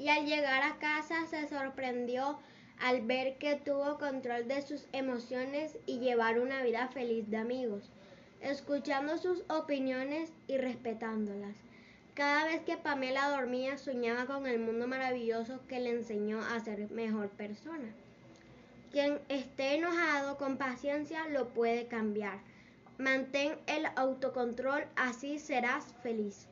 y al llegar a casa se sorprendió al ver que tuvo control de sus emociones y llevar una vida feliz de amigos, escuchando sus opiniones y respetándolas. Cada vez que Pamela dormía soñaba con el mundo maravilloso que le enseñó a ser mejor persona. Quien esté enojado con paciencia lo puede cambiar. Mantén el autocontrol, así serás feliz.